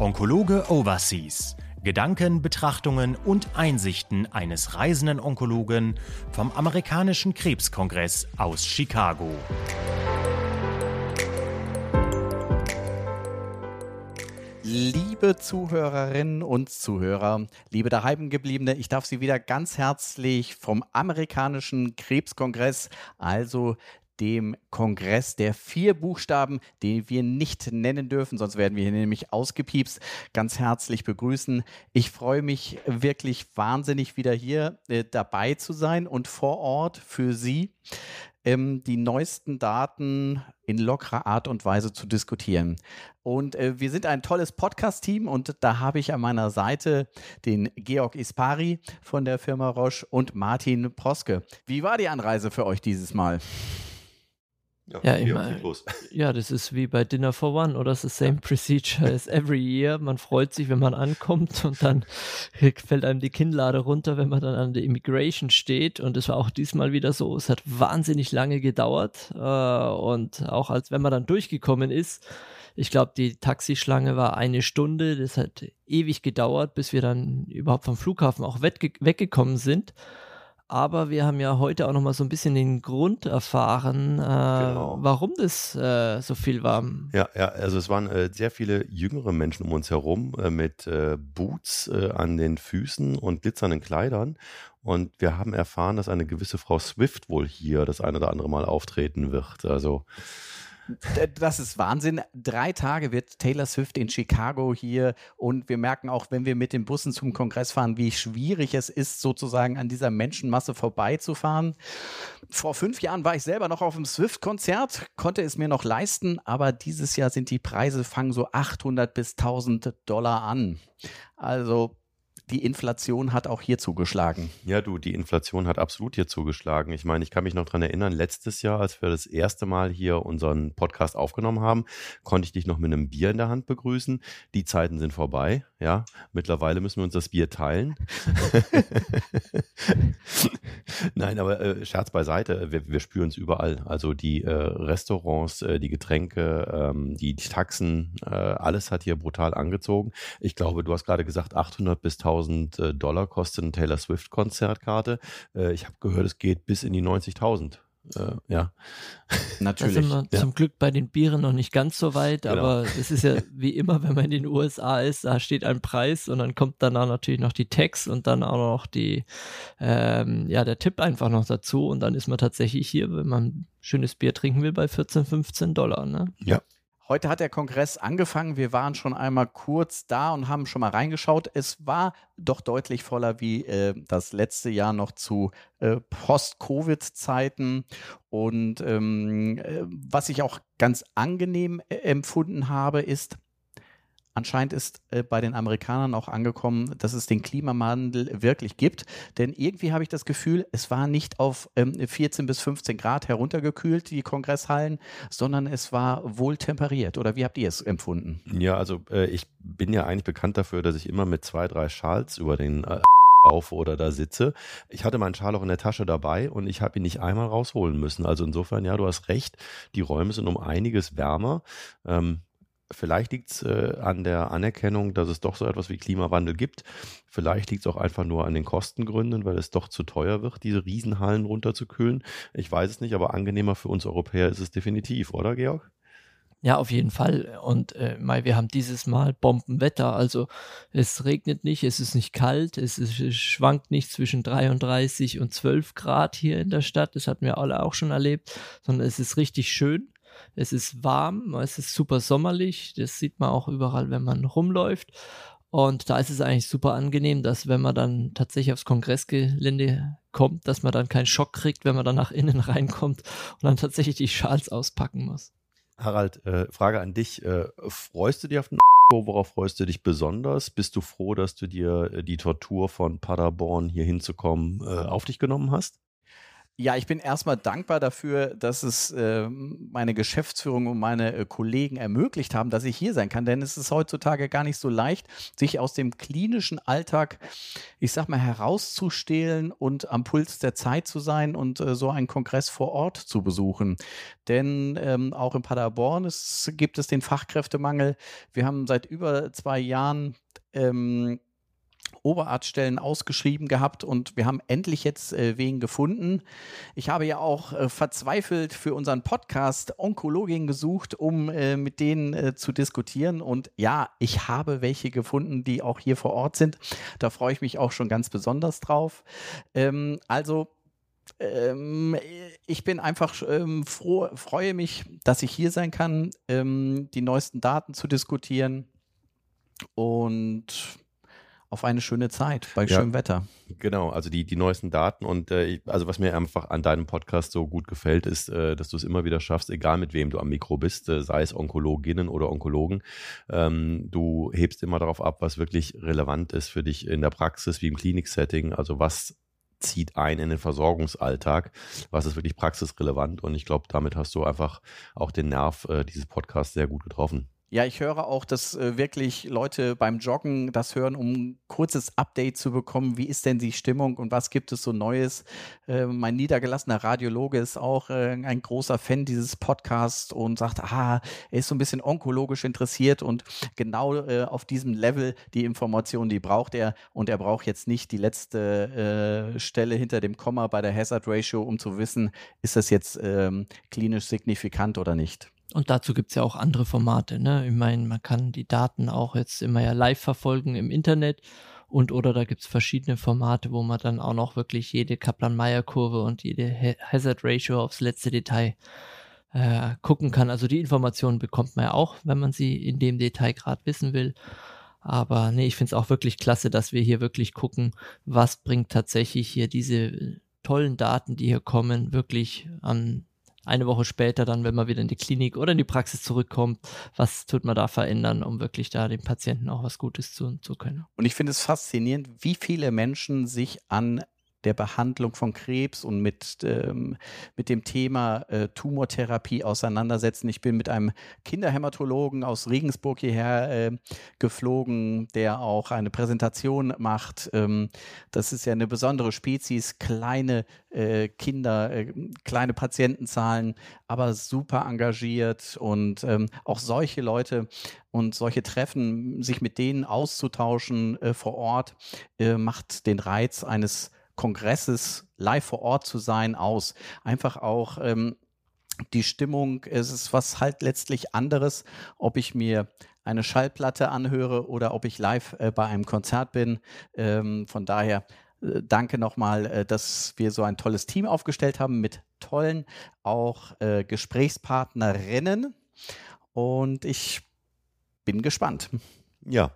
Onkologe Overseas. Gedanken, Betrachtungen und Einsichten eines reisenden Onkologen vom amerikanischen Krebskongress aus Chicago. Liebe Zuhörerinnen und Zuhörer, liebe daheimgebliebene, ich darf Sie wieder ganz herzlich vom amerikanischen Krebskongress, also dem Kongress der vier Buchstaben, den wir nicht nennen dürfen, sonst werden wir hier nämlich ausgepiepst, ganz herzlich begrüßen. Ich freue mich wirklich wahnsinnig wieder hier äh, dabei zu sein und vor Ort für Sie ähm, die neuesten Daten in lockerer Art und Weise zu diskutieren. Und äh, wir sind ein tolles Podcast-Team und da habe ich an meiner Seite den Georg Ispari von der Firma Roche und Martin Proske. Wie war die Anreise für euch dieses Mal? Ja, ja, immer, ja, das ist wie bei Dinner for One oder das ist the same procedure as every year. Man freut sich, wenn man ankommt und dann fällt einem die Kinnlade runter, wenn man dann an der Immigration steht. Und es war auch diesmal wieder so. Es hat wahnsinnig lange gedauert. Äh, und auch als wenn man dann durchgekommen ist, ich glaube, die Taxischlange war eine Stunde. Das hat ewig gedauert, bis wir dann überhaupt vom Flughafen auch weggekommen sind aber wir haben ja heute auch noch mal so ein bisschen den Grund erfahren, äh, genau. warum das äh, so viel war. Ja, ja, also es waren äh, sehr viele jüngere Menschen um uns herum äh, mit äh, Boots äh, an den Füßen und glitzernden Kleidern. Und wir haben erfahren, dass eine gewisse Frau Swift wohl hier das eine oder andere Mal auftreten wird. Also das ist Wahnsinn. Drei Tage wird Taylor Swift in Chicago hier und wir merken auch, wenn wir mit den Bussen zum Kongress fahren, wie schwierig es ist, sozusagen an dieser Menschenmasse vorbeizufahren. Vor fünf Jahren war ich selber noch auf einem Swift-Konzert, konnte es mir noch leisten, aber dieses Jahr sind die Preise, fangen so 800 bis 1000 Dollar an. Also die Inflation hat auch hier zugeschlagen. Ja, du, die Inflation hat absolut hier zugeschlagen. Ich meine, ich kann mich noch daran erinnern, letztes Jahr, als wir das erste Mal hier unseren Podcast aufgenommen haben, konnte ich dich noch mit einem Bier in der Hand begrüßen. Die Zeiten sind vorbei, ja. Mittlerweile müssen wir uns das Bier teilen. Nein, aber äh, Scherz beiseite, wir, wir spüren es überall. Also die äh, Restaurants, äh, die Getränke, ähm, die, die Taxen, äh, alles hat hier brutal angezogen. Ich glaube, du hast gerade gesagt, 800 bis 1000 1000 äh, Dollar kostet eine Taylor Swift Konzertkarte. Äh, ich habe gehört, es geht bis in die 90.000. Äh, ja. Natürlich. Da sind wir ja. zum Glück bei den Bieren noch nicht ganz so weit, genau. aber es ist ja wie immer, wenn man in den USA ist, da steht ein Preis und dann kommt danach natürlich noch die Tax und dann auch noch die, ähm, ja, der Tipp einfach noch dazu und dann ist man tatsächlich hier, wenn man schönes Bier trinken will, bei 14, 15 Dollar. Ne? Ja, Heute hat der Kongress angefangen. Wir waren schon einmal kurz da und haben schon mal reingeschaut. Es war doch deutlich voller wie äh, das letzte Jahr noch zu äh, Post-Covid-Zeiten. Und ähm, äh, was ich auch ganz angenehm äh, empfunden habe, ist, Anscheinend ist äh, bei den Amerikanern auch angekommen, dass es den Klimawandel wirklich gibt. Denn irgendwie habe ich das Gefühl, es war nicht auf ähm, 14 bis 15 Grad heruntergekühlt, die Kongresshallen, sondern es war wohl temperiert. Oder wie habt ihr es empfunden? Ja, also äh, ich bin ja eigentlich bekannt dafür, dass ich immer mit zwei, drei Schals über den äh, auf oder da sitze. Ich hatte meinen Schal auch in der Tasche dabei und ich habe ihn nicht einmal rausholen müssen. Also insofern, ja, du hast recht, die Räume sind um einiges wärmer. Ähm, Vielleicht liegt es äh, an der Anerkennung, dass es doch so etwas wie Klimawandel gibt. Vielleicht liegt es auch einfach nur an den Kostengründen, weil es doch zu teuer wird, diese Riesenhallen runterzukühlen. Ich weiß es nicht, aber angenehmer für uns Europäer ist es definitiv, oder Georg? Ja, auf jeden Fall. Und äh, Mai, wir haben dieses Mal Bombenwetter. Also es regnet nicht, es ist nicht kalt, es, ist, es schwankt nicht zwischen 33 und 12 Grad hier in der Stadt. Das hatten wir alle auch schon erlebt, sondern es ist richtig schön. Es ist warm, es ist super sommerlich, das sieht man auch überall, wenn man rumläuft. Und da ist es eigentlich super angenehm, dass wenn man dann tatsächlich aufs Kongressgelände kommt, dass man dann keinen Schock kriegt, wenn man dann nach innen reinkommt und dann tatsächlich die Schals auspacken muss. Harald, äh, Frage an dich. Äh, freust du dich auf den Worauf freust du dich besonders? Bist du froh, dass du dir äh, die Tortur von Paderborn hier hinzukommen äh, auf dich genommen hast? Ja, ich bin erstmal dankbar dafür, dass es äh, meine Geschäftsführung und meine äh, Kollegen ermöglicht haben, dass ich hier sein kann. Denn es ist heutzutage gar nicht so leicht, sich aus dem klinischen Alltag, ich sag mal, herauszustehlen und am Puls der Zeit zu sein und äh, so einen Kongress vor Ort zu besuchen. Denn ähm, auch in Paderborn ist, gibt es den Fachkräftemangel. Wir haben seit über zwei Jahren ähm, Oberarztstellen ausgeschrieben gehabt und wir haben endlich jetzt äh, wen gefunden. Ich habe ja auch äh, verzweifelt für unseren Podcast Onkologin gesucht, um äh, mit denen äh, zu diskutieren. Und ja, ich habe welche gefunden, die auch hier vor Ort sind. Da freue ich mich auch schon ganz besonders drauf. Ähm, also ähm, ich bin einfach ähm, froh, freue mich, dass ich hier sein kann, ähm, die neuesten Daten zu diskutieren. Und auf eine schöne Zeit bei ja, schönem Wetter. Genau, also die, die neuesten Daten und äh, also was mir einfach an deinem Podcast so gut gefällt, ist, äh, dass du es immer wieder schaffst, egal mit wem du am Mikro bist, äh, sei es Onkologinnen oder Onkologen, ähm, du hebst immer darauf ab, was wirklich relevant ist für dich in der Praxis, wie im Kliniksetting, also was zieht ein in den Versorgungsalltag, was ist wirklich praxisrelevant und ich glaube, damit hast du einfach auch den Nerv äh, dieses Podcasts sehr gut getroffen. Ja, ich höre auch, dass äh, wirklich Leute beim Joggen das hören, um ein kurzes Update zu bekommen. Wie ist denn die Stimmung und was gibt es so Neues? Äh, mein niedergelassener Radiologe ist auch äh, ein großer Fan dieses Podcasts und sagt, ah, er ist so ein bisschen onkologisch interessiert und genau äh, auf diesem Level die Informationen, die braucht er. Und er braucht jetzt nicht die letzte Stelle hinter dem Komma bei der Hazard Ratio, um zu wissen, ist das jetzt ähm, klinisch signifikant oder nicht. Und dazu gibt es ja auch andere Formate. Ne? Ich meine, man kann die Daten auch jetzt immer ja live verfolgen im Internet und oder da gibt es verschiedene Formate, wo man dann auch noch wirklich jede Kaplan-Meier-Kurve und jede Hazard Ratio aufs letzte Detail äh, gucken kann. Also die Informationen bekommt man ja auch, wenn man sie in dem Detail gerade wissen will. Aber nee, ich finde es auch wirklich klasse, dass wir hier wirklich gucken, was bringt tatsächlich hier diese tollen Daten, die hier kommen, wirklich an eine Woche später dann, wenn man wieder in die Klinik oder in die Praxis zurückkommt, was tut man da verändern, um wirklich da dem Patienten auch was Gutes tun zu können. Und ich finde es faszinierend, wie viele Menschen sich an der Behandlung von Krebs und mit, ähm, mit dem Thema äh, Tumortherapie auseinandersetzen. Ich bin mit einem Kinderhämatologen aus Regensburg hierher äh, geflogen, der auch eine Präsentation macht. Ähm, das ist ja eine besondere Spezies, kleine äh, Kinder, äh, kleine Patientenzahlen, aber super engagiert und ähm, auch solche Leute und solche Treffen, sich mit denen auszutauschen äh, vor Ort, äh, macht den Reiz eines Kongresses live vor Ort zu sein aus. Einfach auch ähm, die Stimmung, es ist was halt letztlich anderes, ob ich mir eine Schallplatte anhöre oder ob ich live äh, bei einem Konzert bin. Ähm, von daher äh, danke nochmal, äh, dass wir so ein tolles Team aufgestellt haben mit tollen auch äh, Gesprächspartnerinnen. Und ich bin gespannt. Ja,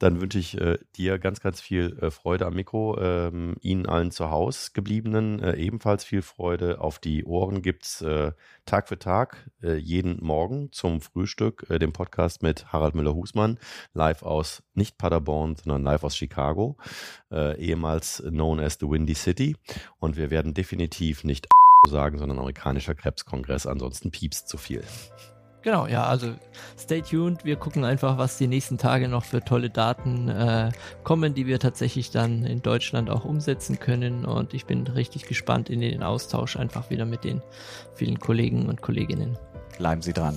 dann wünsche ich äh, dir ganz, ganz viel äh, Freude am Mikro. Ähm, Ihnen allen zu Hause gebliebenen äh, ebenfalls viel Freude. Auf die Ohren gibt es äh, Tag für Tag, äh, jeden Morgen zum Frühstück, äh, den Podcast mit Harald Müller-Husmann, live aus nicht Paderborn, sondern live aus Chicago, ehemals known as the Windy City. Und wir werden definitiv nicht sagen, sondern amerikanischer Krebskongress, ansonsten piepst zu viel. Genau, ja, also stay tuned. Wir gucken einfach, was die nächsten Tage noch für tolle Daten äh, kommen, die wir tatsächlich dann in Deutschland auch umsetzen können. Und ich bin richtig gespannt in den Austausch einfach wieder mit den vielen Kollegen und Kolleginnen. Bleiben Sie dran.